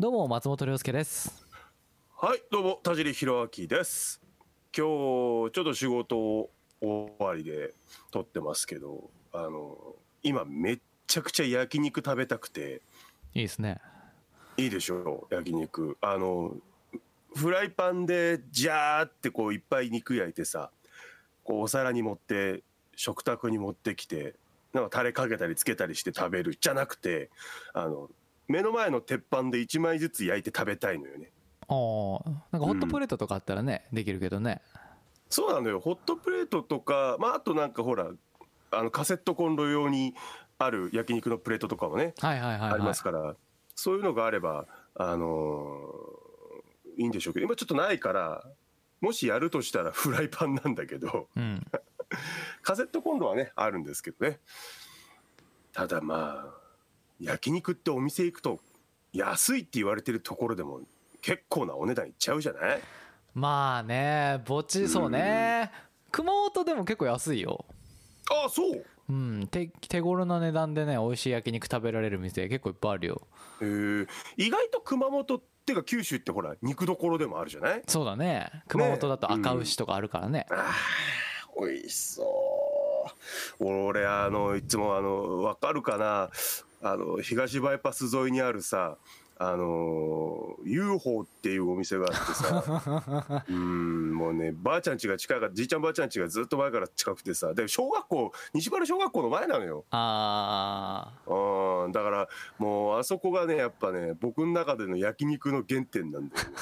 どうも松本涼介です。はいどうも田尻弘明です。今日ちょっと仕事終わりで撮ってますけどあの今めっちゃくちゃ焼肉食べたくて。いいですね。いいでしょう焼肉。あのフライパンでジャーってこういっぱい肉焼いてさこうお皿に持って食卓に持ってきてなんかタレかけたりつけたりして食べるじゃなくてあの目の前の鉄板で1枚ずつ焼いて食べたいのよね。ああなんかホットプレートとかあったらね、できるけどね。そうなのよ。ホットプレートとか、まあ、あとなんかほらあのカセットコンロ用にある焼肉のプレートとかもね、はいはいはい、はい、ありますからそういうのがあればあのーいいんでしょうけど今ちょっとないからもしやるとしたら フライパンなんだけどうん。カセットコンロはねあるんですけどね。ただまあ焼肉ってお店行くと安いって言われてるところでも結構なお値段いっちゃうじゃない？まあねぼっちそうね。熊本でも結構安いよ。ああそう？うん手手頃な値段でね美味しい焼肉食べられる店結構いっぱいあるよ。へえ意外と熊本っていうか九州ってほら肉どころでもあるじゃない？そうだね。熊本だと赤牛とかあるからね。あー美味しそう。俺あのいつもあの分かるかな？あの東バイパス沿いにあるさあの UFO っていうお店があってさ うんもうねばあちゃん家が近いからじいちゃんばあちゃん家がずっと前から近くてさで小学校西原小学校の前なのよ。あうんだからもうあそこがねやっぱね僕の中での焼肉の原点なんだよね。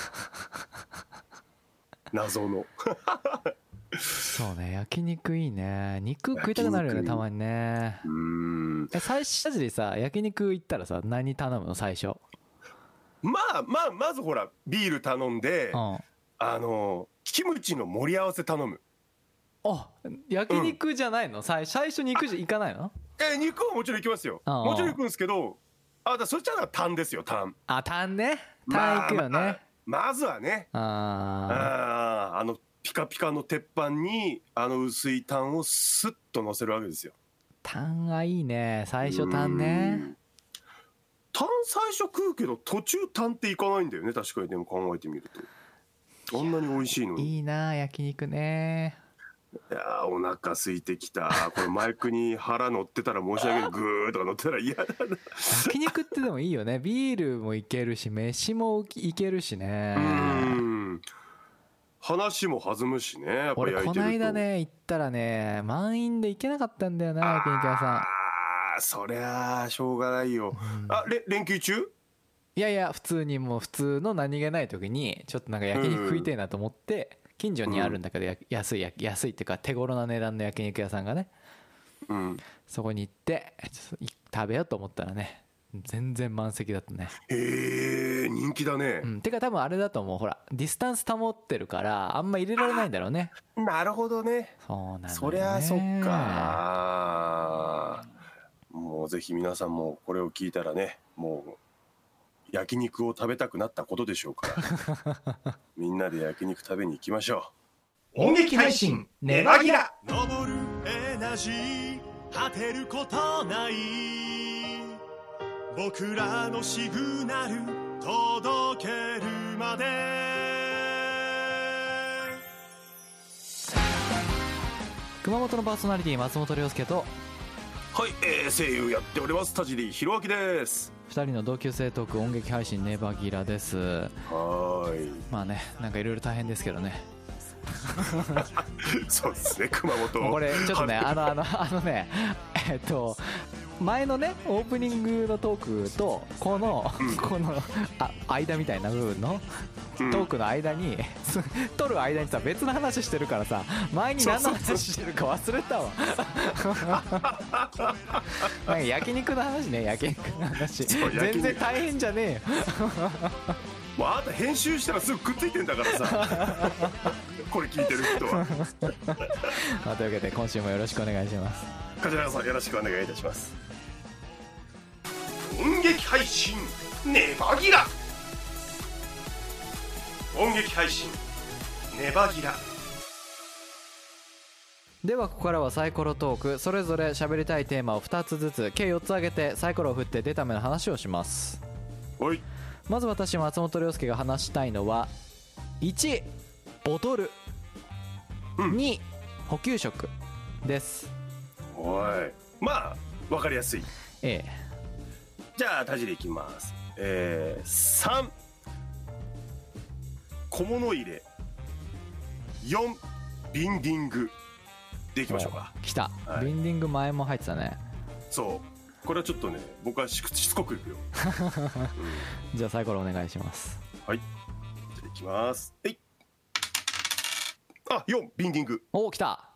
謎の。ーそうね焼肉いいね。肉食いたくなるよねたまにね。うん。え最初でさ焼肉行ったらさ何頼むの最初？まあまあまずほらビール頼んでうん。あのキムチの盛り合わせ頼む。あ焼肉じゃないの、最最初肉じゃ行かないの？え肉はもちろん行きますよ。ああもちろん行くんですけどあだそっちはタンですよタンあタンねタン行くよね、まあまあまずはね。ああーあのピカピカの鉄板にあの薄いタンをスッと乗せるわけですよ。ータンがいいね。最初タンね。うん。タン最初食うけど途中タンっていかないんだよね。確かに。でも考えてみると。あんなに美味しいのに。いいな焼肉ね。いやーお腹空いてきた。これマイクに腹乗ってたら申し訳ない。グーとか乗ってたら嫌だな。焼肉ってでもいいよね。ビールもいけるし飯もいけるしね。うん話も弾むしねやっぱ俺焼いてると。こないだね行ったらね満員で行けなかったんだよな焼肉屋さあーそりゃあしょうがないよ、ん。あれ連休中？んいやいや普通にもう普通の何気ない時にちょっとなんか焼肉食いてえなと思って近所にあるんだけどや安いや安いっていうか手頃な値段の焼肉屋さんがね。うん。そこに行って食べようと思ったらね全然満席だったね。へえ人気だね。う、ん。てか多分あれだと思う。ほらディスタンス保ってるからあんま入れられないんだろうね。なるほどね。そうなんだよね。そりゃあそっか。もうぜひ皆さんもこれを聞いたらねもう焼肉を食べたくなったことでしょうから。みんなで焼肉食べに行きましょ音劇配信ネバギラ。昇るエナジー果てることない僕らのシグナル届けるまで。熊本のパーソナリティ松本涼介と。うはい、えー、声優やっております田尻弘明です。2人の同級生トーク音劇配信ネバギラです。はーい。まあねなんかいろいろ大変ですけどね。そうですね熊本。もうこれちょっとねあのあのあのねえっと前のねオープニングのトークとこの、このあ間みたいな部分のトうん。ークの間に、す 撮る間にさ別の話してるからさ前に何の話してるか忘れたわ。なんか焼肉の話ね焼肉の話。全然大変じゃねえよもうあなた編集したらすぐくっついてんだからさ。これ聞いてる人は。まあ、というわけで今週もよろしくお願いします。梶原さんよろしくお願いいたします。音劇配信ネバギラ。音劇配信ネバギラ。ではここからはサイコロトークそれぞれ喋りたいテーマを2つずつ計4つ挙げてサイコロを振って出た目の話をします。おいまず私松本涼介が話したいのは1ボトル。うん。2補給食。です。おい。まあわかりやすい。ええ。じゃあ田尻いきます。えー、3小物入れ。4ビンディング。でいきましょうか。来た、はい。ビンディング前も入ってたね。そうこれはちょっとね僕はししつこくいくよ、じゃあサイコロお願いします。はい。じゃあいきます。えい。あ4ビンディング。お来た。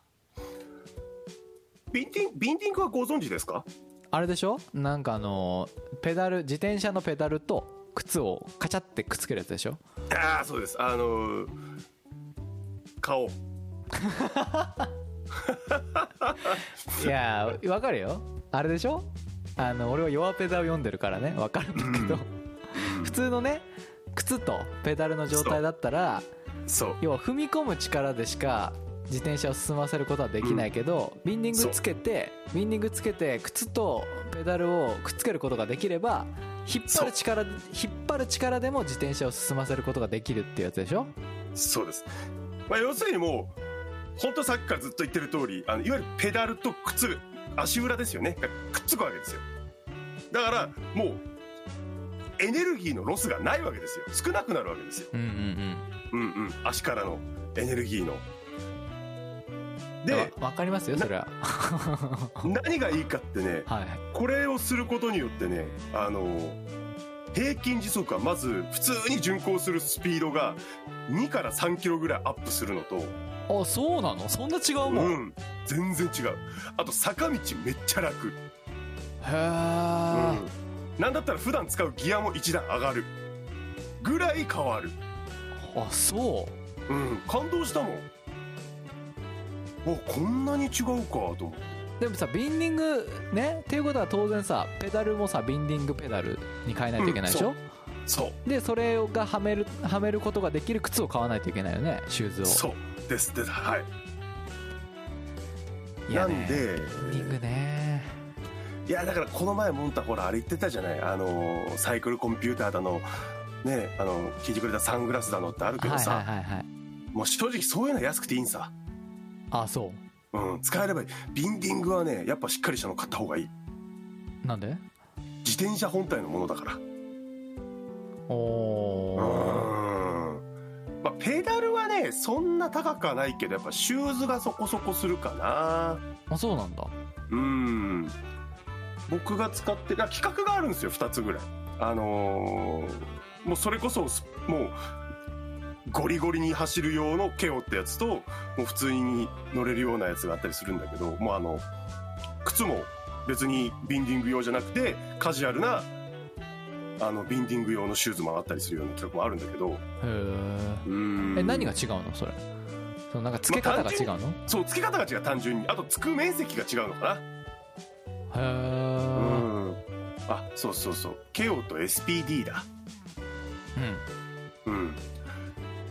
ビンディンビンディングはご存知ですか？あれでしょ？なんかあのーペダル自転車のペダルと靴をカチャってくっつけるやつでしょ？ああそうです。あのー顔。いやーわかるよ。あれでしょ？あの俺は弱ペダを読んでるからねわかるんだけど、普通のね靴とペダルの状態だったらそう。要は踏み込む力でしか自転車を進ませることはできないけど、ビンディングつけてビンディングつけて靴とペダルをくっつけることができれば引っ張る力引っ張る力でも自転車を進ませることができるっていうやつでしょ？そうです、まあ、要するにもう本当さっきからずっと言ってる通りあのいわゆるペダルと靴足裏ですよね。がくっつくわけですよ。だからもうエネルギーのロスがないわけですよ。少なくなるわけですよ。うんうんうん。うん足からのエネルギーの。うんでわわかりますよそれは。何がいいかってねはいこれをすることによってねあの平均時速はまず普通に巡航するスピードが2から3キロぐらいアップするのとあそうなの？そんな違うもん、へうん。全然違う。あと坂道めっちゃ楽。え、なんだったら普段使うギアも一段上がる。ぐらい変わる。あそう。うん。感動したもん。おこんなに違うかと思ってでもさビンディングね？っていうことは当然さペダルもさビンディングペダルに変えないといけないでしょ、そう。でそれがはめるはめることができる靴を買わないといけないよね。シューズを。そう。ですです。はい。いやね。なんでビンディングね。いやだからこの前モンタほらあれ言ってたじゃない？あのサイクルコンピューターだのねあの聞いてくれたサングラスだのってあるけどさ、はいはいはいはい。もう正直そういうのは安くていいんさ。あそう。うん。使えればいい。ビンディングはねやっぱしっかりしたの買った方がいい。なんで？自転車本体のものだからまあペダルはねそんな高くはないけどやっぱシューズがそこそこするかな。あそうなんだ。うん。僕が使って企画があるんですよ2つぐらい。あのーもうそれこそすもうゴリゴリに走る用のケオってやつともう普通に乗れるようなやつがあったりするんだけどもうあの靴も別にビンディング用じゃなくてカジュアルなあのビンディング用のシューズもあったりするような企画もあるんだけど。へえ何が違うの？それ。そのなんか付け方が違うの、そう付け方が違う。単純にあとつく面積が違うのかな。へえうん。あそうそうそう。ケオと SPD だ。うん。うん。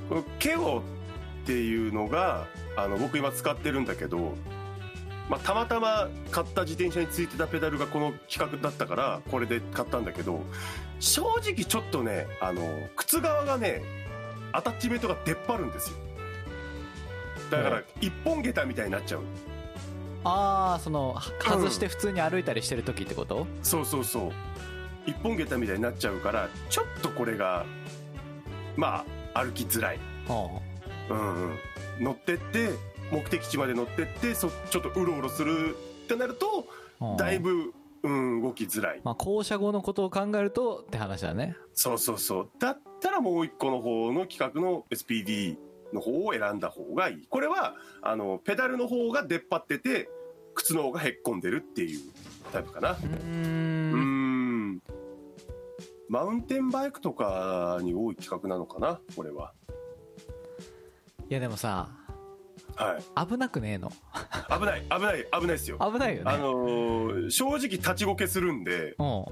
このケオっていうのがあの僕今使ってるんだけど、まあ、たまたま買った自転車についてたペダルがこの規格だったからこれで買ったんだけど正直ちょっとねあの靴側がねアタッチメントが出っ張るんですよ。だから一本下駄みたいになっちゃう。ああそのは外して普通に歩いたりしてる時ってこと、そうそうそう。一本下駄みたいになっちゃうからちょっとこれがまあ歩きづらい。はうんうん、乗ってって目的地まで乗ってってそちょっとうろうろするってなるとだいぶ、うん、動きづらい。まあ降車後のことを考えるとって話だね。そうそうそう。だったらもう一個の方の企画の SPD の方を選んだ方がいい。これはあのペダルの方が出っ張ってて靴の方がへっこんでるっていうタイプかな。うん。マウンテンバイクとかに多い企画なのかなこれは。いやでもさはい。危なくねえの。危ない危ない危ないですよ。危ないよね。あのー正直立ちこけするんで。うん。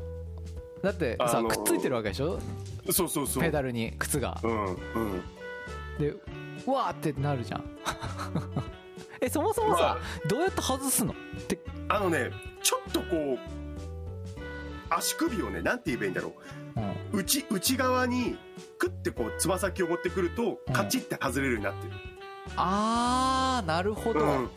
だってさ、あのーくっついてるわけでしょ？そうそうそう。ペダルに靴が。うんうん。でうわーってなるじゃん。えそもそもさ、どうやって外すの？って。あのねちょっとこう足首をねなんて言えばいいんだろう。うん。内内側にクッてこうつま先を持ってくるとうん。カチッて外れるようになってる、あーなるほど、うんうん。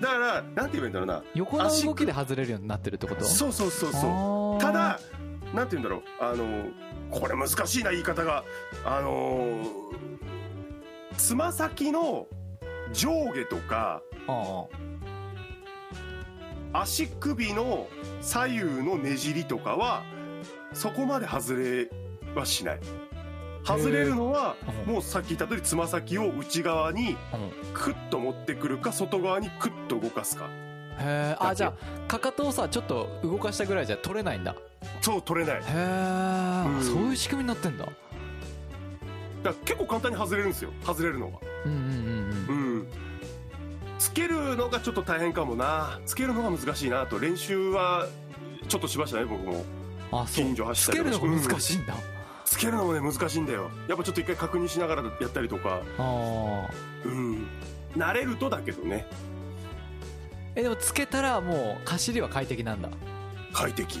だからなんて言えばいいんだろうな。横の動きで外れるようになってるってこと？そうそうそうそう。うただなんて言うんだろう。あのこれ難しいな言い方が。あのつま先の上下とか足首の左右のねじりとかはそこまで外れはしない外れるのはうん。もうさっき言った通りつま先を内側にうん。クッと持ってくるか外側にクッと動かすか。へえあじゃあかかとをさちょっと動かしたぐらいじゃ取れないんだ。そう取れない。へえ、うん。そういう仕組みになってんだ。だ結構簡単に外れるんですよ。外れるのがうんうんうんうん。つけるのがちょっと大変かもな。つけるのが難しいなと。練習はちょっとしましたね僕も。うんあそう。近所走つったりとか。けるのが難しいんだ、つけるのもね難しいんだよ。やっぱちょっと一回確認しながらやったりとか。ああうん。慣れるとだけどね。えでもつけたらもう走りは快適なんだ。へ快適。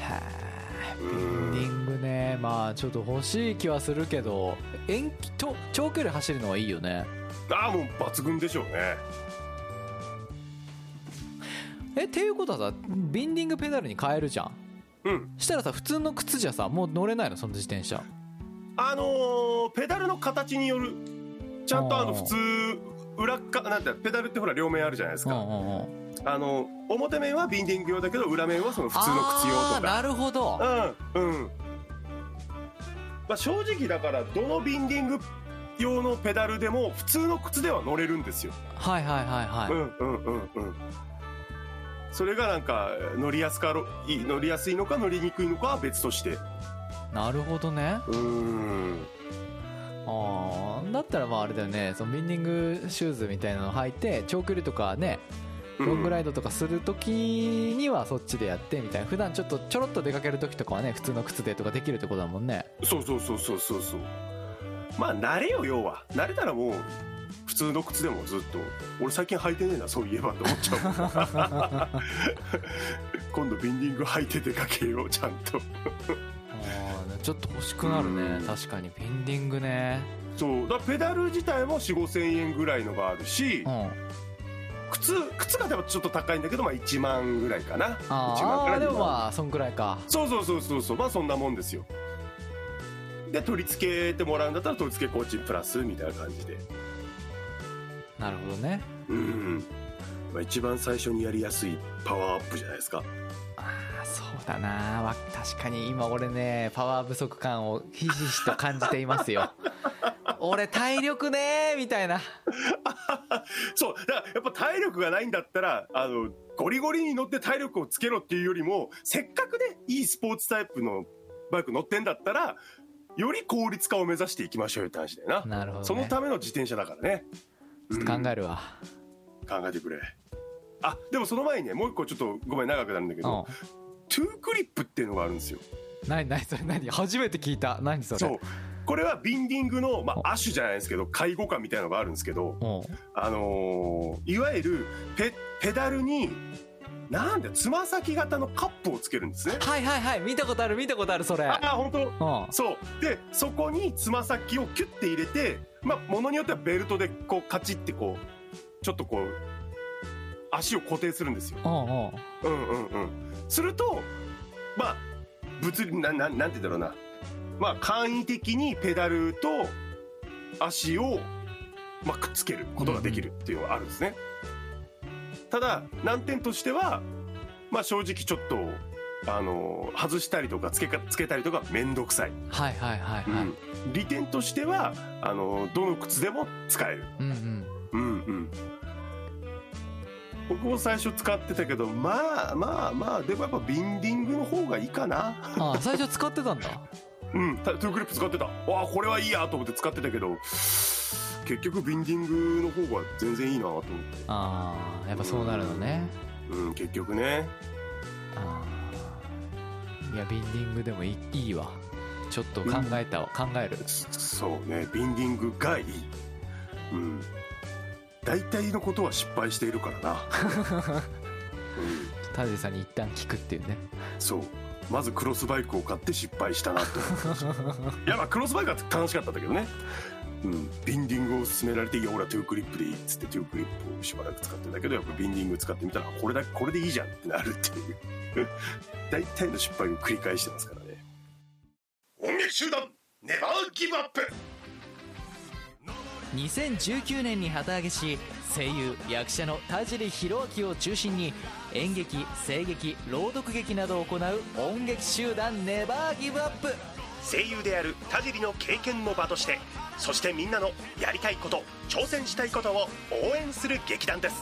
えビうん。ンディングね。まあちょっと欲しい気はするけど。延期と長距離走るのはいいよね。ああもう抜群でしょうね。えっていうことはさビンディングペダルに変えるじゃんうん。したらさ普通の靴じゃさもう乗れないのその自転車。あのーペダルの形によるちゃんとあの普通裏っかなんてペダルってほら両面あるじゃないですか、うんうんうん。あの表面はビンディング用だけど裏面はその普通の靴用とか。なるほど。うんうん。まあ正直だからどのビンディング用のペダルでも普通の靴では乗れるんですよ、はいはいはいはい、うんうんうんうんそれがなんか乗りやすかろい乗りやすいのか乗りにくいのかは別として。なるほどね。うーん。あーだったらまああれだよね。そのビンディングシューズみたいなの履いて長距離とかねロングライドとかするときにはそっちでやってみたい。な普段ちょっとちょろっと出かけるときとかはね普通の靴でとかできるってことだもんね。そうそうそうそうそうそう。まあ慣れよ要は。慣れたらもう普通の靴でもずっと俺最近履いてねえなそういえばって思っちゃう。今度ビンディング履いて出かけようちゃんと。あーちょっと欲しくなるね。うん。確かにビンディングね。そう。だペダル自体も4 5千円ぐらいのがあるしうん。靴靴がでもちょっと高いんだけどまあ1万ぐらいかな。1万から2ああでも万まあそんくらいか。そうそうそうそうそう。まあそんなもんですよ。で取り付けてもらうんだったら取り付け工賃プラスみたいな感じでなるほどね。うん、まあ、一番最初にやりやすいパワーアップじゃないですか。ああそうだな。わ確かに今俺ねパワー不足感をひしひしと感じていますよ。俺体力ねーみたいな。そう。だからやっぱ体力がないんだったらあのゴリゴリに乗って体力をつけろっていうよりもせっかくねいいスポーツタイプのバイク乗ってんだったらより効率化を目指していきましょうよって話だよな。なるほど、ね、そのための自転車だからねちょっと考えるわ、考えてくれ。あでもその前にねもう一個ちょっとごめん長くなるんだけうん。ど、トゥークリップっていうのがあるんですよ。何何それ何？初めて聞いた。何それ？そう。これはビンディングの、まあ、亜種じゃないですけど介護官みたいなのがあるんですけどうん。あのーいわゆるペペダルになんだつま先型のカップをつけるんですね。はいはいはい。見たことある見たことあるそれ。ああ本当？うん。そう。でそこにつま先をキュッて入れてまあものによってはベルトでこうカチッてこうちょっとこう足を固定するんですよ。うんうんうんうんうん。するとまあ物理なななんて言うんだろうな。まあ簡易的にペダルと足を、まあ、くっつけることができるっていうのがあるんですね。ただ難点としてはまあ正直ちょっとあの外したりとかつけかつけたりとか面倒くさい、はいはいはいはい、うん。利点としてはあのどの靴でも使える。うんうん。うんうん。僕も最初使ってたけどまあまあまあでもやっぱビンディングの方がいいかな。あ最初使ってたんだ。うん。タトゥークリップ使ってた。わあこれはいいやと思って使ってたけど結局ビンディングの方が全然いいなと思って。ああやっぱそうなるのね。うん結局ね。あーいやビンディングでもいいいいわ。ちょっと考えたわ、考える。そうね。ビンディングがいい。うん。大体のことは失敗しているからな。うん。田地さんに一旦聞くっていうね。そう。まずクロスバイクを買って失敗したなとい やまあクロスバイクは楽しかったんだけどねうん、ビンディングを勧められて「いや俺はトゥークリップでいい」っつってトゥークリップをしばらく使ってんだけどやっぱビンディング使ってみたらこれだこれでいいじゃんってなるっていう。大体の失敗を繰り返してますからね。音楽集団ネバーギブアップ2019年に旗揚げし声優役者の田尻弘明を中心に演劇声劇朗読劇などを行う音劇集団ネバーギブアップ。声優である田尻の経験の場としてそしてみんなのやりたいこと挑戦したいことを応援する劇団です。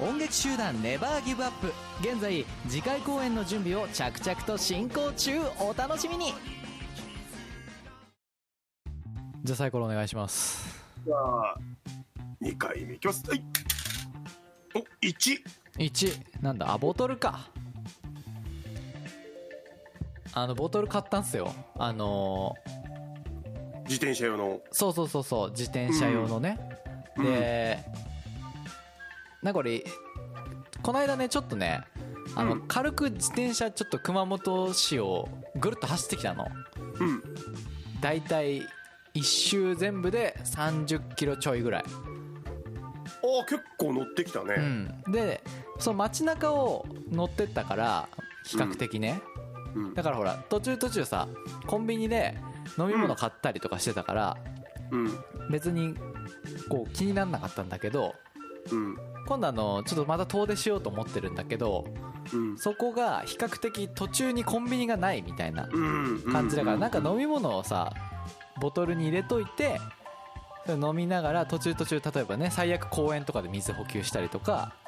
音劇集団ネバーギブアップ。現在次回公演の準備を着々と進行中。お楽しみに。じゃあサイコロお願いします。じゃあ2回目いきます。はい。お1 1なんだあボトルか。あのボトル買ったんすよ。あの自転車用の。ーそうそうそうそう自転車用のね、うん。で、なんか俺この間ねちょっとねあの、うん。軽く自転車ちょっと熊本市をぐるっと走ってきたの。うん。だいたい1周全部で30キロちょいぐらい、あ結構乗ってきたね。うん、でその街中を乗ってったから比較的ね、うん。だからほら途中途中さコンビニで飲み物買ったりとかしてたから、うん別にこう気にならなかったんだけどうん今度あのちょっとまた遠出しようと思ってるんだけどうんそこが比較的途中にコンビニがないみたいなうん感じだからなんか飲み物をさボトルに入れといて飲みながら途中途中例えばね最悪公園とかで水補給したりとかうん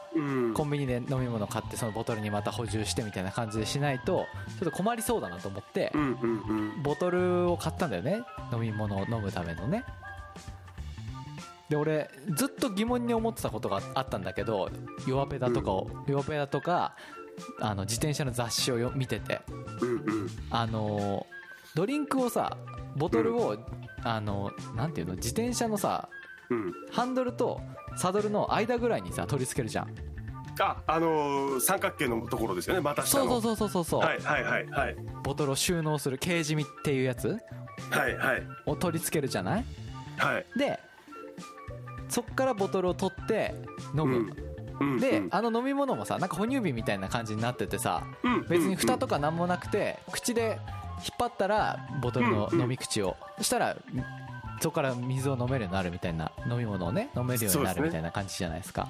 コンビニで飲み物買ってそのボトルにまた補充してみたいな感じでしないとちょっと困りそうだなと思ってボトルを買ったんだよね。飲み物を飲むためのね。で俺ずっと疑問に思ってたことがあったんだけど弱ペダとかを、弱ペダとかあの自転車の雑誌をよ見てて。あのドリンクをさボトルを、あのなんていうの？自転車のさうん。ハンドルとサドルの間ぐらいにさ取り付けるじゃん。ああのー三角形のところですよねまた下の。そうそうそうそうそうそう、はいはいはいはい。ボトルを収納するケージみっていうやつ？はいはい。を取り付けるじゃない？はい。でそっからボトルを取って飲む、うん。で、うん。あの飲み物もさなんか哺乳瓶みたいな感じになっててさうん別に蓋とか何もなくて口で引っ張ったらボトルの飲み口を。そしたらそこから水を飲めるようになるみたいな飲み物をね飲めるようになるみたいな感じじゃないですか。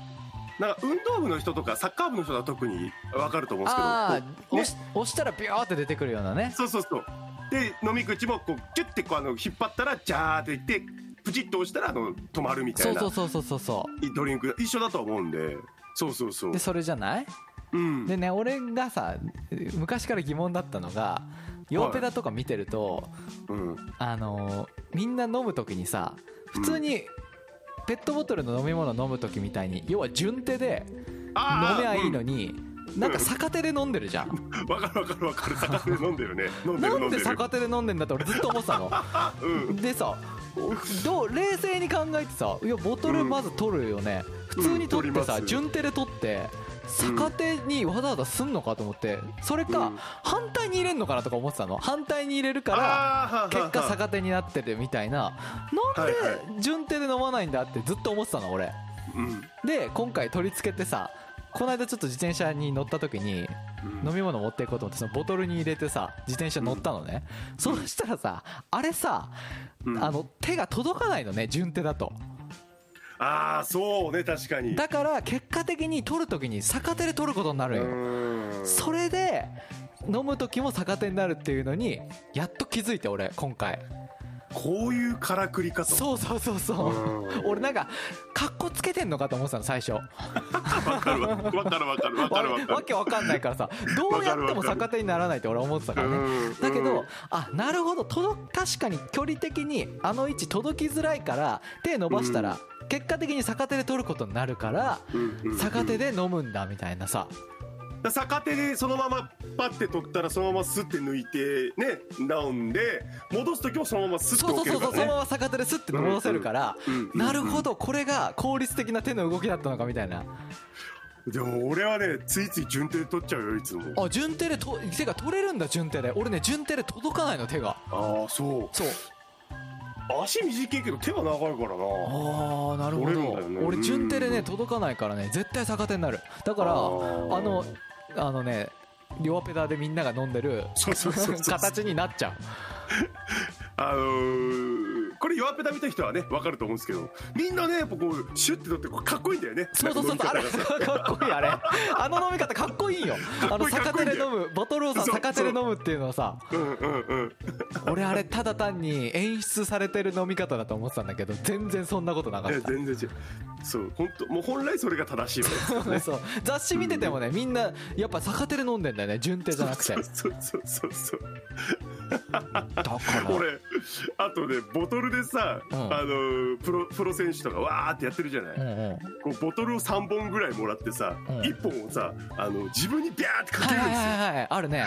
なんか運動部の人とかサッカー部の人は特に分かると思うんですけどあ押し押したらビョーって出てくるようなね。そうそうそう。で飲み口もこうキュッてこうあの引っ張ったらジャーっていってプチッと押したらあの止まるみたそいうなそうそうそうそうそドリンク一緒だと思うんで。そうそうそうう。でそれじゃない？うん。でね俺がさ昔から疑問だったのがヨーペダとか見てると、うん。あのーみんな飲む時にさ普通にペットボトルの飲み物飲む時みたいに要は順手で飲めばいいのに、なんか逆手で飲んでるじゃん、う んわかるわかるわかる。逆手で飲んでるね。飲んでるなんで逆手で飲んでんだって俺ずっと思ってたの。うん。でさどう冷静に考えてさいやボトルまず取るよね、普通に取ってさ、順手で取って逆手にわざわざすんのかと思ってそれか、うん。反対に入れんのかなとか思ってたの。反対に入れるから結果逆手になってるみたいな。なんはいで順手で飲まないんだってずっと思ってたの俺。うん。で今回取り付けてさこの間ちょっと自転車に乗った時にうん。飲み物持っていこうと思ってそのボトルに入れてさ自転車乗ったのね、そうしたらさあれさ、うん。あの手が届かないのね順手だとああそうね確かに。だから結果的に取る時に逆手で取ることになるよ。うん。それで飲む時も逆手になるっていうのにやっと気づいて俺今回。こういうからくり方。そうそうそうそう。うん。俺なんかかっこつけてんのかと思ってたの最初。わかるわ。わかるわかるわかるわかる。わけわかんないからさどうやっても逆手にならないって俺は思ってたからね。うん。だけどあなるほど。届確かに距離的にあの位置届きづらいから手伸ばしたら結果的に逆手で取ることになるから逆手で飲むんだみたいなさ。だ逆手でそのままパッて取ったらそのままスッて抜いてね飲んで戻す時もそのままスッてそうそうそうそうそのま置けるからねま逆手でスッて戻せるからなるほどこれが効率的な手の動きだったのかみたいな。でも俺はねついつい順手で取っちゃうよいつも。あ順手でと手が取れるんだ順手で。俺ね順手で届かないの手が。ああそう。そう足短いけど手は長いからな。ああなるほど。ね。俺順手でうん。ね届かないからね絶対逆手になる。だからあのあのね両ペダでみんなが飲んでる 形になっちゃう。あのーこれ弱ペダ見た人はね分かると思うんですけどみんなねやっぱこうシュッて取ってこうかっこいいんだよね。そうそうそうあれかっこいいあれ。あの飲み方かっこいいよ。あの逆手で飲むボトルをさ逆手で飲むっていうのはさうんうんうん。俺あれただ単に演出されてる飲み方だと思ってたんだけど全然そんなことなかった。全然違う。そう本当もう本来それが正しいわけそう雑誌見ててもねみんなやっぱ逆手で飲んでんだよね順手じゃなくて。だそうそうそうそうから。俺あとねボトルでさ、うん。あのープロプロ選手とかわーってやってるじゃない、うんうん。こうボトルを3本ぐらいもらってさ、うん。1本をさあの自分にビャーってかはいはいけるんですよ、はいはいあるね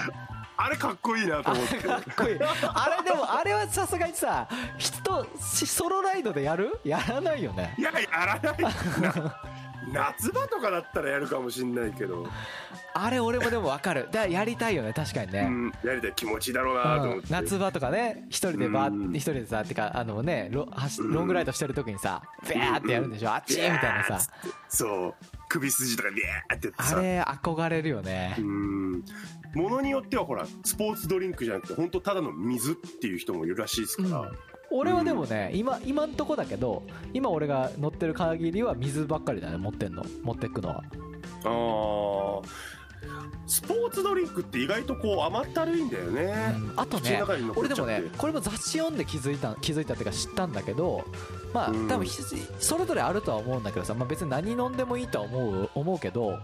あれかっこいいなと思ってかっこいいあれでもあれはさすがにさ人ソロライドでやるやらないよねいややらないな夏場とかだったらやるかもしんないけど、あれ俺もでも分かる。だやりたいよね確かにね、うん、やりたい気持ちいいだろうなと思って、うん夏場とかね一人でバうん。ー一人でさてかあのねロ走ロングライドしてる時にさビャーってやるんでしょ。あっちーみたいなさ。そう。首筋とかビャーってやってあされ憧れるよね。うん。ものによってはほらスポーツドリンクじゃなくて本当ただの水っていう人もいるらしいですから、俺はでもね今今んとこだけど今俺が乗ってる限りは水ばっかりだね持ってんの。持ってくのは。あー。スポーツドリンクって意外とこう甘ったるいんだよね、あとね俺でもねこれも雑誌読んで気づいた気づいたっていうか知ったんだけどまあうん。多分ひそれぞれあるとは思うんだけどさ、まあ、別に何飲んでもいいとは思う思うけど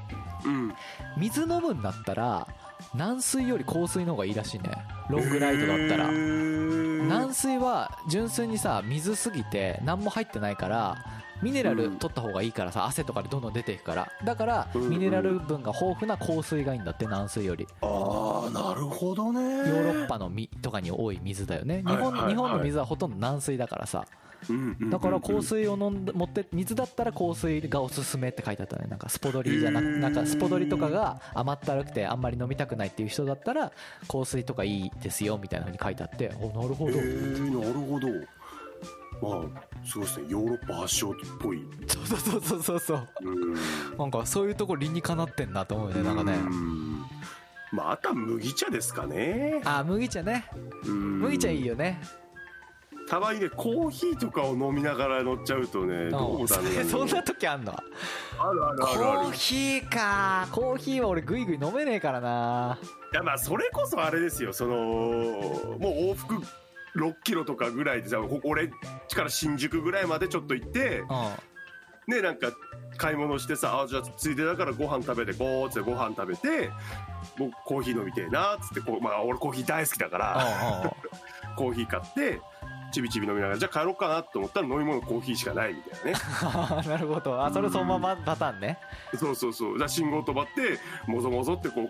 うん。水飲むんだったら軟水より硬水の方がいいらしいね。ロングライドだったら。軟水は純粋にさ水すぎて何も入ってないからミネラル取った方がいいからさ汗とかでどんどん出ていくから。だからうんミネラル分が豊富な硬水がいいんだって軟水より。ああなるほどね。ヨヨーロッパのみとかに多い水だよね。日本,、日本の水はほとんど軟水だからさ。だから香水を飲んで持って水だったら香水がおすすめって書いてあったね。なんかスポドリじゃなくなんかスポドリとかが甘ったるくてあんまり飲みたくないっていう人だったら香水とかいいですよみたいな風に書いてあって。おなるほど。なるほどまあすごいですね。ヨーロッパ発祥っぽい。そうそうそうそうそう。うん。なんかそういうとこ理にかなってんなと思うよねなんかね。うんまああとは麦茶ですかね。あ麦茶ね。麦茶いいよよね。たまにねコーヒーとかを飲みながら乗っちゃうとねどうもダメなの そんな時あんの？あるあるコあるある。ーヒーか。コーヒーは俺グイグイ飲めねえからな。いやまあそれこそあれですよ。そのもう往復6キロとかぐらいでさこ俺から新宿ぐらいまでちょっと行ってうねなんか買い物してさあじゃあついでだからご飯食べてこうっつってご飯食べて僕コーヒー飲みてえなっつってこうまあ俺コーヒー大好きだから コーヒー買ってちびちび飲みながらじゃあ帰ろうかなと思ったら飲み物コーヒーしかないみたいなね。なるほど。あそれそのままパターンね。そうそうそう。じゃあ信号止まってもぞもぞってこう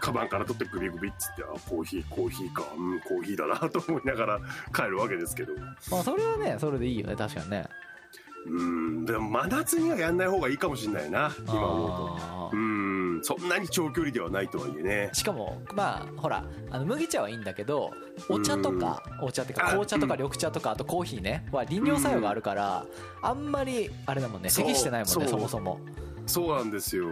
カバンから取ってグビグビっつってあコーヒーコーヒーか。うんコーヒーだな と思いながら帰るわけですけど。まあそれはねそれでいいよね確かにね。うんでも真夏にはやんない方がいいかもしれないな今思うあとうんそんなに長距離ではないとはいえね。ーしかもまあほらあの麦茶はいいんだけどお茶とかお茶っていうかあ紅茶とかうん。緑茶とかあとコーヒーねは利尿作用があるからあんまりあれだもんね適してないもんねそもそも。そうなんですよ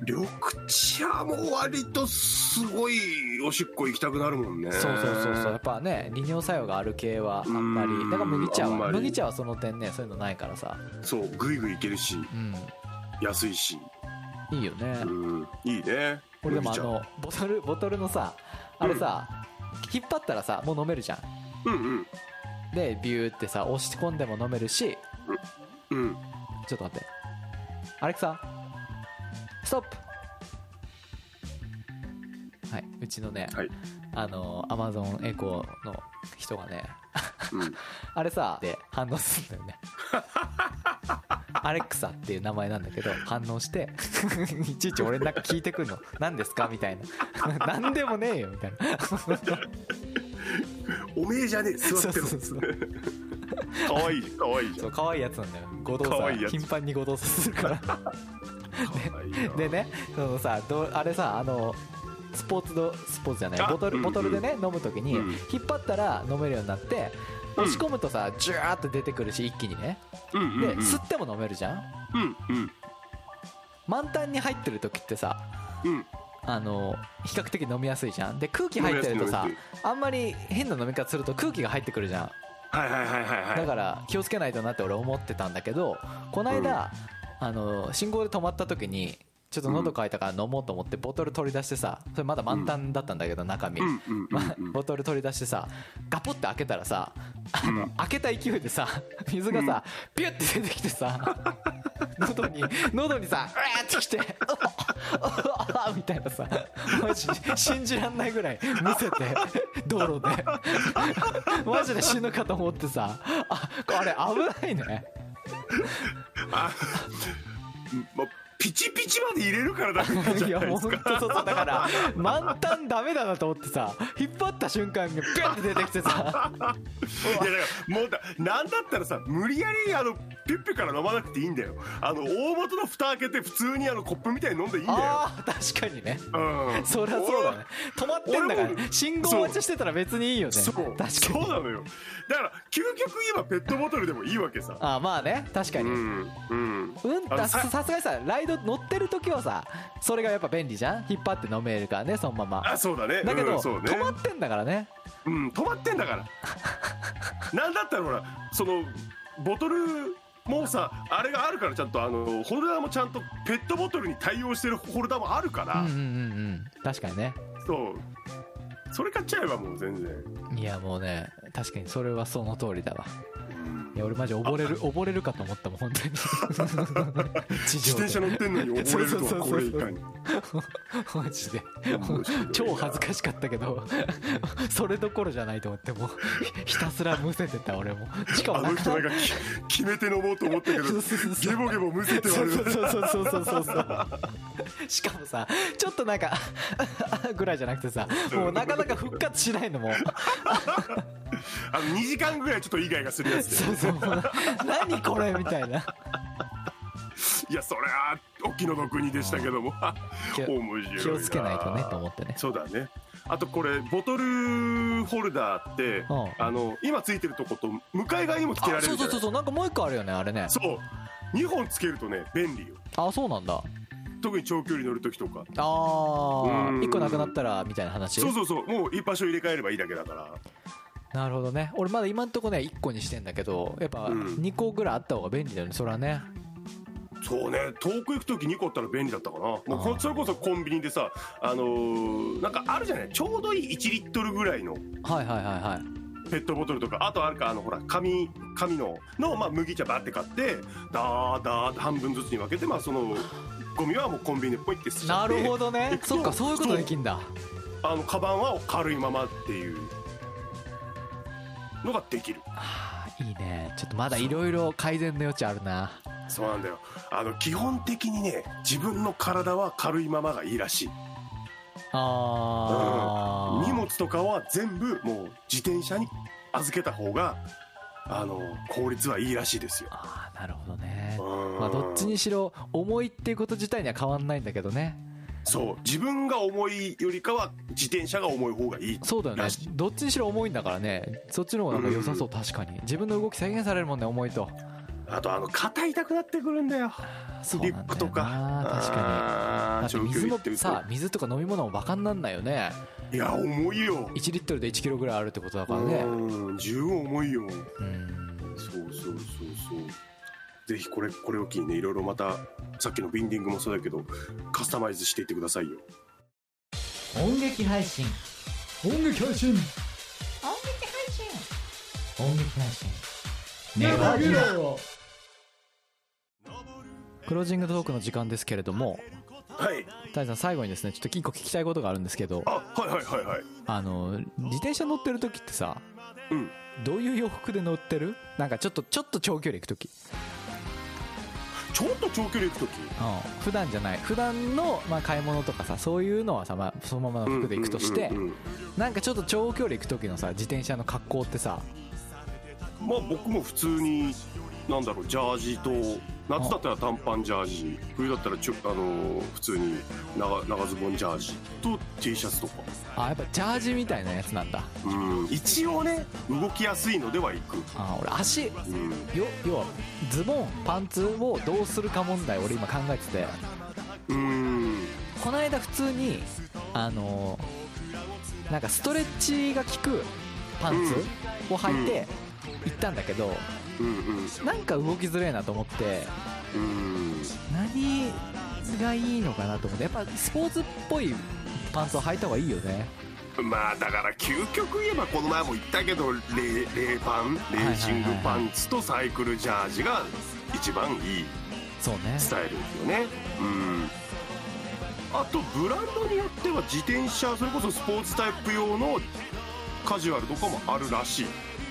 緑茶も割とすごいおしっこ行きたくなるもんね。そうそうそうそう。やっぱね利尿作用がある系はあんまり。うんだから麦茶は麦茶はその点ねそういうのないからさ。そうグイグイいけるしうん。安いし。いいよね。うんいいね。俺でもあのボトルボトルのさあれさ引っ張ったらさもう飲めるじゃん。うんうん。でビューってさ押し込んでも飲めるし。うん。ちょっと待って。アレクサストップはいうちのね、はい。あのアマゾンエコーの人がねうん。あれさで。反応するんだよね。アレクサっていう名前なんだけど反応して いちいち俺なんか聞いてくんの。何ですか？みたいな。何でもねえよみたいな。おめえじゃねえ座ってろ。そうそうそう。かわいいかわいいじゃそうん可愛いやつなんだよ。誤動作。頻繁に誤動作するからでねそのさどうあれさあのスポーツドスポーツじゃないあボトルうんボトルでね、飲む時に、うん。引っ張ったら飲めるようになってうん。押し込むとさジュワーって出てくるし一気にね。うんうんで、うん。吸っても飲めるじゃん。うんうん。満タンに入ってる時ってさうん。あの比較的飲みやすいじゃん。で空気入ってるとさあんまり変な飲み方すると空気が入ってくるじゃん。はいはいはいはいはい。だから気をつけないとなって俺思ってたんだけどこの間、あの信号で止まった時にちょっと喉乾いたから飲もうと思ってボトル取り出してさそれまだ満タンだったんだけど中身、ボトル取り出してさガポって開けたらさあの開けた勢いでさ水がさピュッて出てきてさ喉に喉にさうわーってきてみたいなさマジ信じらんないぐらいむせて道路で。マジで死ぬかと思ってさああれ危ないねあもうピチピチまで入れるからダメなんじいやゃないですか？もうほんとそうそうだから満タンダメだなと思ってさ引っ張った瞬間にピュッて出てきてさ。いやだからもうだなんだったらさ無理やりあのピュッピュから飲まなくていいんだよ。あの大元の蓋開けて普通にあのコップみたいに飲んでいいんだよ。ああ確かにね。うん。そりゃそうだね。止まってんだから信号待ちしてたら別にいいよね。そう確かに。そうなのよ。だから究極言えばペットボトルでもいいわけさ。ああまあね。確かに。うんうん。うんさすがにさライド乗ってる時はさそれがやっぱ便利じゃん？引っ張って飲めるからねそのまま。あそうだね。だけど、うんね。止まってんだからね。うん止まってんだから。なんだったらほらそのボトルもうさあれがあるからちゃんとあのホルダーもちゃんとペットボトルに対応してるホルダーもあるから、うんうんうんうん。確かにね。そう。それ買っちゃえばもう全然、いやもうね確かにそれはその通りだわ。うんいや俺マジ溺れる溺れるかと思ったもん本当に。地自転車乗ってんのに溺れるとはこれいかに。マジで。超恥ずかしかったけど。それどころじゃないと思ってもう。ひたすらむせてた俺も。しかもあの人なんかき決めて飲もうと思ったけどゲボゲボむせてそうそうそうそうそうそうそう。しかもさちょっとなんかぐらいじゃなくてさもうなかなか復活しないのも。うあの2時間ぐらいちょっとイガイガするやつでそうそう何これみたいな。いやそれはお気の毒にでしたけども。気を面白いな。気をつけないとねと思ってね。そうだね。あとこれボトルホルダーって、うん。あの今ついてるとこと向かい側にもつけられるじゃないそうそうそうなんかもう一個あるよねあれね。そう。2本つけるとね便利よ。あそうなんだ。特に長距離乗る時とか。ああうん。一個なくなったらみたいな話？そうそうそう。もう一場所入れ替えればいいだけだからなるほどね。俺まだ今んとこね1個にしてんだけどやっぱうん。2個ぐらいあった方が便利だよねそれはね。そうね。遠く行く時2個あったら便利だったかな。もうこそれこそコンビニでさあのーなんかあるじゃない？ちょうどいい1リットルぐらいのはいはいはいはい。ペットボトルとかあとあるかあのほら紙紙のの、まあ、麦茶バって買ってダーダーって半分ずつに分けてまあそのゴミはもうコンビニでポイって捨てちゃって。なるほどね。そっかそういうことできんだ。あのカバンは軽いままっていうのができる。あーいいね。ちょっとまだいろいろ改善の余地あるな。そうなんだよ。あの基本的にね自分の体は軽いままがいいらしい。あー。荷物とかは全部もう自転車に預けた方があの効率はいいらしいですよ。あーなるほどね。うん。まあどっちにしろ重いっていうこと自体には変わんないんだけどねそう。自分が重いよりかは自転車が重い方がいいそうだよね。どっちにしろ重いんだからね。そっちの方がなんか良さそう。確かに。自分の動き制限されるもんね重いと。あとあの肩痛くなってくるんだよ。リックとか。な確かに。だって水もさ水とか飲み物もバカになんないよね。いや重いよ。1リットルで1キロぐらいあるってことだからね。うん十分重いよ。うん。そうそうそうそうぜひこれこれを機にねいろいろまたさっきのビンディングもそうだけどカスタマイズしていってくださいよ。音劇配信。音劇配信。音劇配信。ネバギラクロージングトークの時間ですけれどもはい。大さん最後にですねちょっと一個聞きたいことがあるんですけどあはいはいはいはい。あの自転車乗ってる時ってさうん。どういう洋服で乗ってる？なんかちょっとちょっと長距離行く時ちょっと長距離行く時。うん。普段じゃない。普段のまあ買い物とかさそういうのはさ、まあ、そのままの服で行くとしてうんうんうんうん。なんかちょっと長距離行く時のさ自転車の格好ってさ。まあ僕も普通になんだろうジャージと夏だったら短パンジャージ冬だったらちょ、あのー普通に長長ズボンジャージと T シャツとか。あやっぱジャージみたいなやつなんだ。うん。一応ね動きやすいのではいく、あ俺足。うん、よ要はズボンパンツをどうするか問題俺今考えてて。うん。この間普通にあのーなんかストレッチが効くパンツを履いて行ったんだけどうんなんか動きづれえなと思って。うんうん。何がいいのかなと思って。やっぱスポーツっぽいパンツを履いた方がいいよね。まあだから究極言えばこの前も言ったけどレレーパンレーシングパンツとサイクルジャージが一番いい。そうね。スタイルですよね。うん。あとブランドによっては自転車それこそスポーツタイプ用のカジュアルとかもあるらしい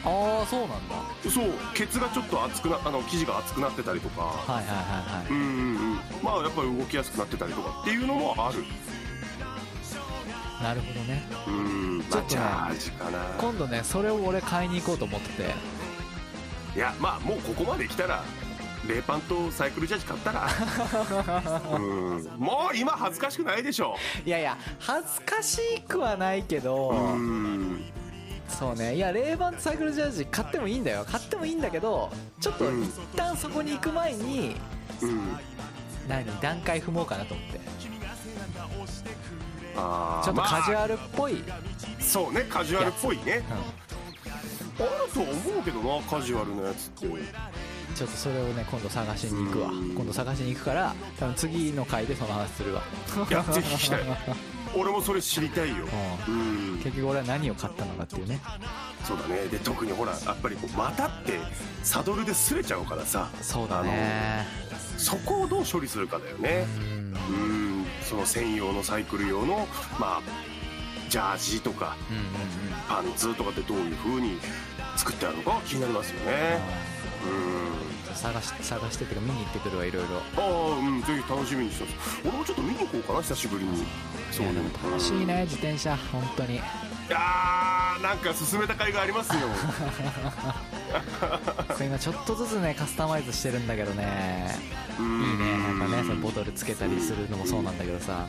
ああそうなんだ。そうケツがちょっと厚くなあの生地が厚くなってたりとか。はいはいはいはい。うんうんうん。まあやっぱり動きやすくなってたりとか。っていうのもある。なるほどね。うん。まあジャージかな今度ねそれを俺買いに行こうと思ってて。いやまあもうここまで来たらレーパンとサイクルジャージ買ったら。うん。もう今恥ずかしくないでしょ。いやいや恥ずかしくはないけど、うんそうね。いやレーバンとサイクルジャージ買ってもいいんだよ。買ってもいいんだけどちょっとうん。一旦そこに行く前にうん。何？段階踏もうかなと思って。あーちょっとカジュまアルっぽい、あそうねカジュアルっぽいね。あると思うけどなカジュアルなやつって。ちょっとそれをね今度探しに行くわ。うん。今度探しに行くから多分次の回でその話するわ。いやぜひ聞きたい 俺もそれ知りたいよ。うん。結局俺は何を買ったのかっていうね。そうだね。で特にほらやっぱりこう股ってサドルで擦れちゃうからさ。そうだね。そこをどう処理するかだよね。うん。うん。その専用のサイクル用のまあジャージとかうんうんうん。パンツとかってどういう風に作ってあるのか気になりますよね。うん探し探してっていうか見に行ってくるわいろいろ。ああうんぜひ楽しみにしてます。俺もちょっと見に行こうかな久しぶりに。そういうの楽しいね自転車本当に。いやーなんか進めた甲斐がありますよ。今ちょっとずつねカスタマイズしてるんだけどね。いいねやっぱねそのボトルつけたりするのもそうなんだけどさ。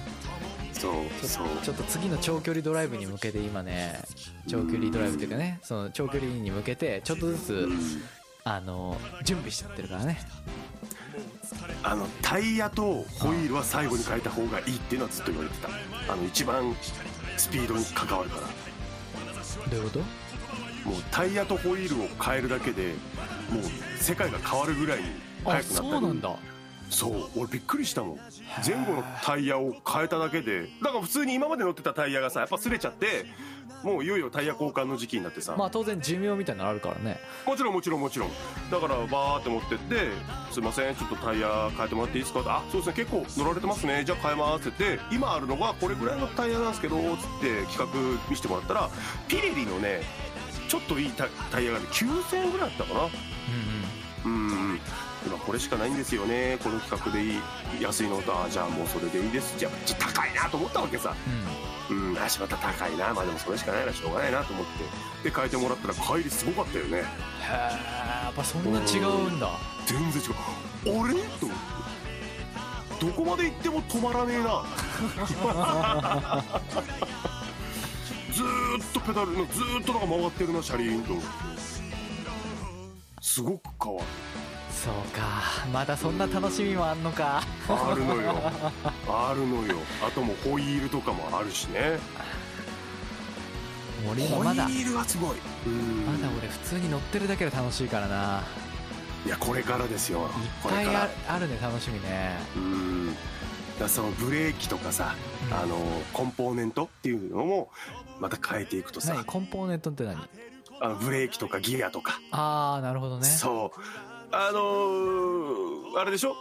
そうそう。ちょっと次の長距離ドライブに向けて今ね長距離ドライブっていうかねその長距離に向けてちょっとずつあの準備しちゃってるからね。あのタイヤとホイールは最後に変えた方がいいっていうのはずっと言われてた。あの一番スピードに関わるから。どういうこと？もうタイヤとホイールを変えるだけでもう世界が変わるぐらいにあ速くなったり。そうなんだ。そう。俺びっくりしたもん。前後のタイヤを変えただけでだから普通に今まで乗ってたタイヤがさやっぱ擦れちゃってもういよいよタイヤ交換の時期になってさ、まあ当然寿命みたいなのあるからね。もちろんもちろんもちろん。だからバーって持ってって「すいませんちょっとタイヤ変えてもらっていいですか?」あそうですね。結構乗られてますね。じゃあ変えます」って言って今あるのがこれぐらいのタイヤなんですけどつって企画見せてもらったらピレリのねちょっといいタタイヤがね9000円ぐらいだったかな。うんうん今これしかないんですよね。この企画でいい。安いのとあじゃあもうそれでいいです。じゃあちょっと高いなと思ったわけさ。うん。うん。うんあしまった高いな。まあでもそれしかないな。しょうがないなと思って。で変えてもらったら帰りすごかったよね。へえやっぱそんな違うんだ。全然違う。あれ？と思って。どこまで行っても止まらねえな。ずーっとペダルのずーっとなんか回ってるな車輪と。すごく変わるそうか。まだそんな楽しみもあんのか。あるのよ。あるのよ。あともうホイールとかもあるしね。俺今まだ。ホイールはすごい。うん。まだ俺普通に乗ってるだけで楽しいからな。いやこれからですよ。いっぱいああるね楽しみね。うん。だそのブレーキとかさ、うん。あのコンポーネントっていうのもまた変えていくとさ。何？コンポーネントって何？あのブレーキとかギアとか、ああなるほどね。そうあのーあれでしょ？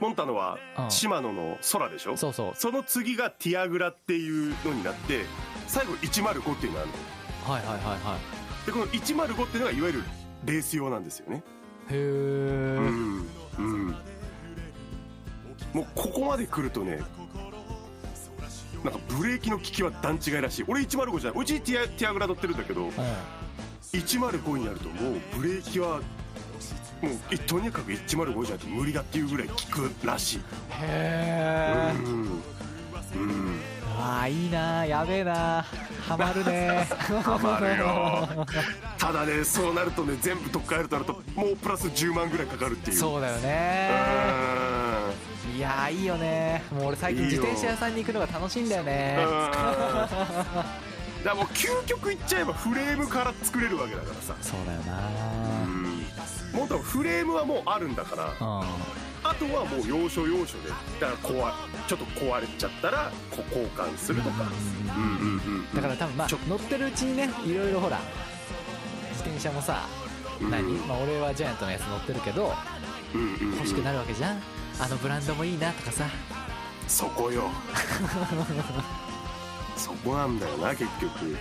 モンタノはうん。シマノの空でしょ？そうそう。その次がティアグラっていうのになって最後105っていうのがあるの。はいはいはいはい。でこの105っていうのがいわゆるレース用なんですよね。へえ、うんうん。もうここまで来るとねなんかブレーキの効きは段違いらしい。俺105じゃない。うちティアティアグラ乗ってるんだけどうん。105になるともうブレーキはうとにかく105じゃ無理だっていうぐらい効くらしい。へえうん。うんああいいなやべえなハマるね ハマるよ。ただねそうなるとね全部取っ換えるとなるともうプラス10万ぐらいかかるっていう。そうだようねん。いやーいいよね。もう俺最近自転車屋さんに行くのが楽しいんだよね。うん。だからもう究極いっちゃえばフレームから作れるわけだからさ。そうだようんもう多分フレームはもうあるんだからあとはもう要所要所でだから壊ちょっと壊れちゃったらこう交換するとか。うんうんうんだから多分まあ乗ってるうちにねいろいろほら自転車もさうん。何、まあ、俺はジャイアントのやつ乗ってるけどうんうんうん。欲しくなるわけじゃん？あのブランドもいいなとかさ。そこよ。そこなんだよな結局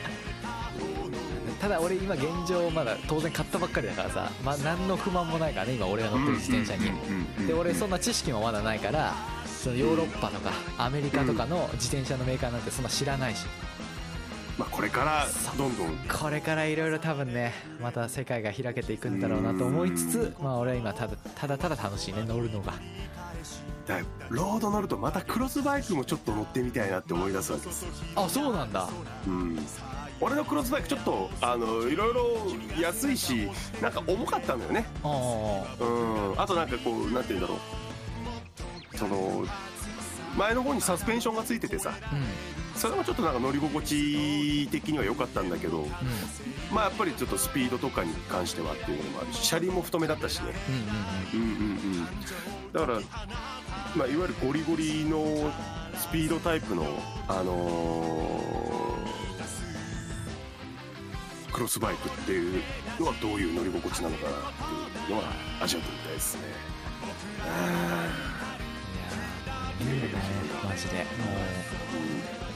ただ俺今現状まだ当然買ったばっかりだからさ、まあ、何の不満もないからね今俺が乗ってる自転車に。で俺そんな知識もまだないからそのヨーロッパとかアメリカとかの自転車のメーカーなんてそんな知らないしまあこれからどんどんこれからいろいろ多分ねまた世界が開けていくんだろうなと思いつつまあ俺は今ただただただ楽しいね乗るのがだロード乗るとまたクロスバイクもちょっと乗ってみたいなって思い出すわけですあそうなんだうん俺のクロスバイクちょっとあのいろいろ安いしなんか重かったんだよね。あうん。あとなんかこうなんて言うんだろう。その前の方にサスペンションがついててさ。それもちょっとなんか乗り心地的には良かったんだけどまあやっぱりちょっとスピードとかに関してはっていうのもあるし車輪も太めだったしね。うんうんうん。だから、まあ、いわゆるゴリゴリのスピードタイプのあのークロスバイクっていうのはどういう乗り心地なのかなっていうのは味わってみたいですね。いやいいよねマジで。もう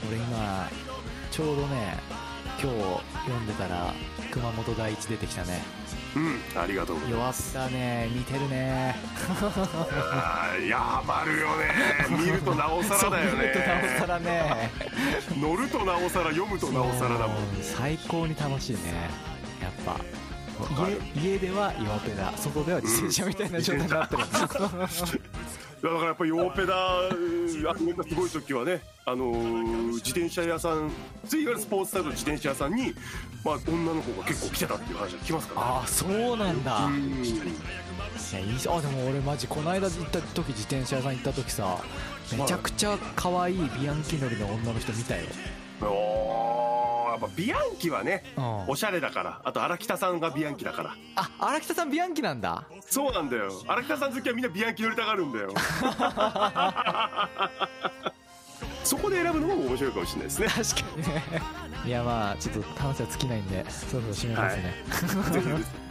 俺今ちょうどね今日読んでたら熊本第一出てきたね。うんありがとうござい弱っますたね。似てるね。いやハマるよね。見るとなおさらだよ そう見るとなおさねらね。乗るとなおさら読むとなおさらだもん。う最高に楽しいね。やっぱ。家家では岩ペダ外では自転車みたいな状態になってる、だからやっぱりヨーペダーがすごい時はね、あのー自転車屋さんついいわゆるスポーツタイプの自転車屋さんに、まあ、女の子が結構来てたっていう話が聞きますからね。ああそうなんだ、あでも俺マジこの間行った時自転車屋さん行った時さめちゃくちゃ可愛いビアンキ乗りの女の人見たよ、おーやっぱビアンキはねうん。おしゃれだから。あと荒北さんがビアンキだから。あ荒北さんビアンキなんだ。そうなんだよ。荒北さん好きはみんなビアンキ乗りたがるんだよ。そこで選ぶのも面白いかもしれないですね。確かにね。いやまあちょっと話は尽きないんでそろそろ締めますね、ぜひ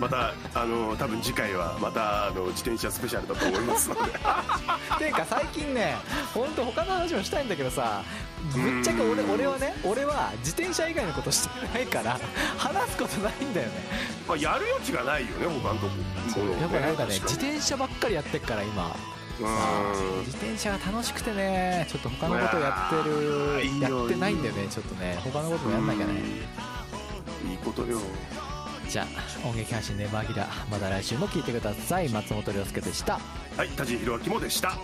またあの多分次回はまたあの自転車スペシャルだと思いますので。ていうか最近ね本当他の話もしたいんだけどさぶっちゃけ俺俺はね俺は自転車以外のことしてないから 話すことないんだよね。まあやる余地がないよね他のとこ。やっぱなんかね自確転車ばっかりやってっから今。に自転車が楽しくてねちょっと他のことやってるやってないんだよねちょっとね。他のこともやんなきゃね。うん。いいことよじゃあ音劇配信ネバーギラまた来週も聞いてください。松本涼介でした。はい田地弘明もでした。